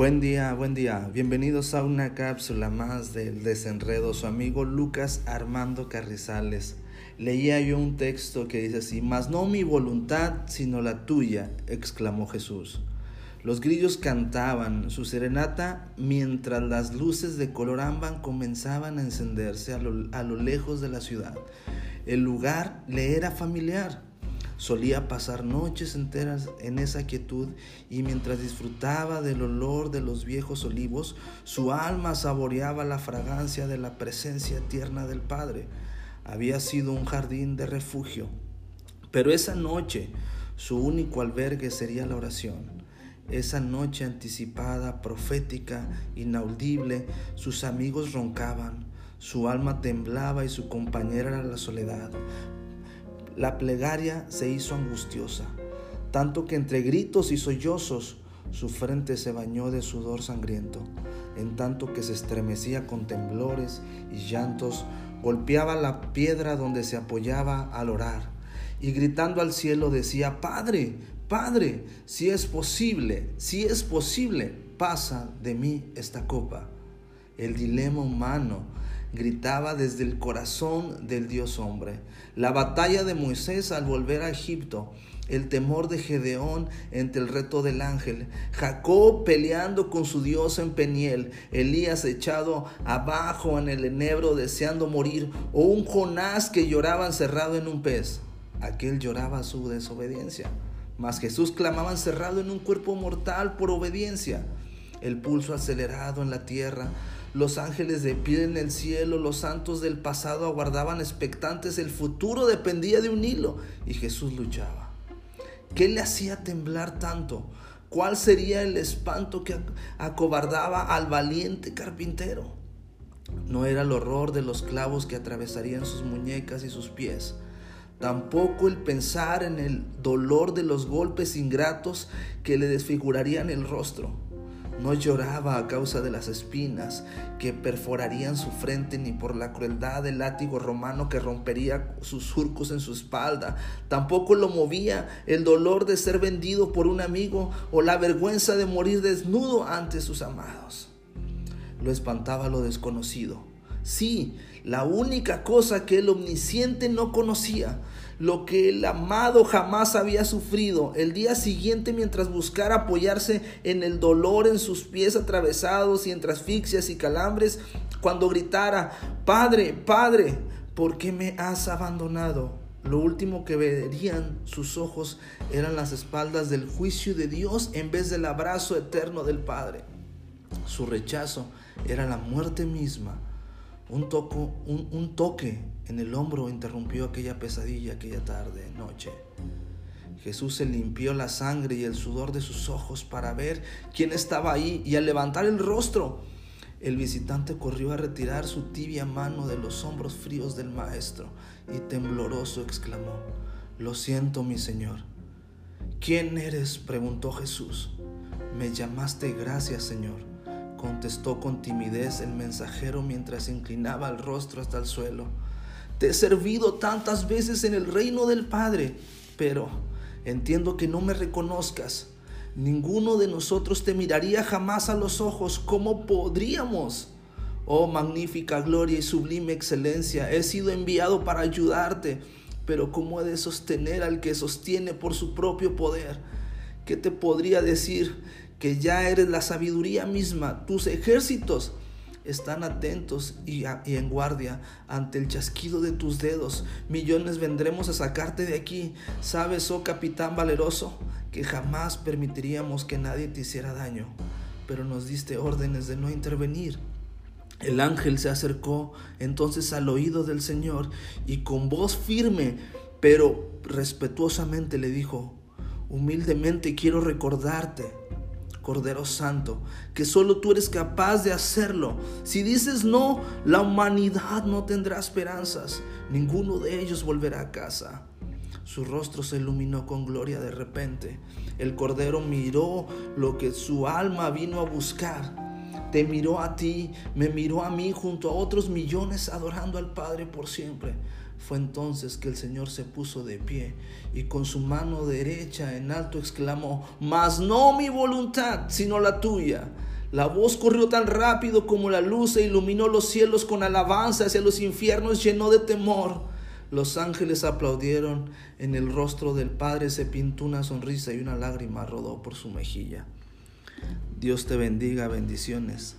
Buen día, buen día. Bienvenidos a una cápsula más del desenredo. Su amigo Lucas Armando Carrizales. Leía yo un texto que dice así, mas no mi voluntad, sino la tuya, exclamó Jesús. Los grillos cantaban su serenata mientras las luces de color ámbar comenzaban a encenderse a lo, a lo lejos de la ciudad. El lugar le era familiar Solía pasar noches enteras en esa quietud y mientras disfrutaba del olor de los viejos olivos, su alma saboreaba la fragancia de la presencia tierna del Padre. Había sido un jardín de refugio, pero esa noche su único albergue sería la oración. Esa noche anticipada, profética, inaudible, sus amigos roncaban, su alma temblaba y su compañera era la soledad. La plegaria se hizo angustiosa, tanto que entre gritos y sollozos su frente se bañó de sudor sangriento, en tanto que se estremecía con temblores y llantos, golpeaba la piedra donde se apoyaba al orar, y gritando al cielo decía, Padre, Padre, si es posible, si es posible, pasa de mí esta copa. El dilema humano gritaba desde el corazón del Dios hombre. La batalla de Moisés al volver a Egipto, el temor de Gedeón entre el reto del ángel, Jacob peleando con su Dios en Peniel, Elías echado abajo en el enebro deseando morir, o un Jonás que lloraba encerrado en un pez. Aquel lloraba su desobediencia, mas Jesús clamaba encerrado en un cuerpo mortal por obediencia. El pulso acelerado en la tierra, los ángeles de pie en el cielo, los santos del pasado aguardaban expectantes, el futuro dependía de un hilo y Jesús luchaba. ¿Qué le hacía temblar tanto? ¿Cuál sería el espanto que acobardaba al valiente carpintero? No era el horror de los clavos que atravesarían sus muñecas y sus pies, tampoco el pensar en el dolor de los golpes ingratos que le desfigurarían el rostro no lloraba a causa de las espinas que perforarían su frente ni por la crueldad del látigo romano que rompería sus surcos en su espalda. Tampoco lo movía el dolor de ser vendido por un amigo o la vergüenza de morir desnudo ante sus amados. Lo espantaba lo desconocido. Sí, la única cosa que el omnisciente no conocía, lo que el amado jamás había sufrido. El día siguiente, mientras buscara apoyarse en el dolor en sus pies atravesados y entre asfixias y calambres, cuando gritara, Padre, Padre, ¿por qué me has abandonado? Lo último que verían sus ojos eran las espaldas del juicio de Dios en vez del abrazo eterno del Padre. Su rechazo era la muerte misma. Un, toco, un, toque en el hombro interrumpió aquella pesadilla aquella tarde, noche. Jesús se limpió la sangre y el sudor de sus ojos para ver quién estaba ahí y al levantar el rostro, el visitante corrió a retirar su tibia mano de los hombros fríos del maestro y tembloroso exclamó, Lo siento, mi Señor. ¿Quién eres? preguntó Jesús. Me llamaste gracias, Señor, contestó con timidez el mensajero mientras inclinaba el rostro hasta el suelo. Te he servido tantas veces en el reino del Padre, pero entiendo que no me reconozcas. Ninguno de nosotros te miraría jamás a los ojos. ¿Cómo podríamos? Oh magnífica gloria y sublime excelencia, he sido enviado para ayudarte, pero ¿cómo he de sostener al que sostiene por su propio poder? ¿Qué te podría decir? Que ya eres la sabiduría misma, tus ejércitos están atentos y, en guardia ante el chasquido de tus dedos. Millones vendremos a sacarte de aquí. ¿Sabes, oh capitán valeroso, que jamás permitiríamos que nadie te hiciera daño? Pero nos diste órdenes de no intervenir. El ángel se acercó entonces al oído del Señor y con voz firme, pero respetuosamente le dijo, humildemente quiero recordarte Cordero Santo, que solo tú eres capaz de hacerlo. Si dices no, la humanidad no tendrá esperanzas. Ninguno de ellos volverá a casa. Su rostro se iluminó con gloria de repente. El Cordero miró lo que su alma vino a buscar. Te miró a ti, me miró a mí junto a otros millones adorando al Padre por siempre. Fue entonces que el Señor se puso de pie y con su mano derecha en alto exclamó, mas no mi voluntad, sino la tuya. La voz corrió tan rápido como la luz e iluminó los cielos con alabanza hacia los infiernos, llenó de temor. Los ángeles aplaudieron, en el rostro del Padre se pintó una sonrisa y una lágrima rodó por su mejilla. Dios te bendiga, bendiciones.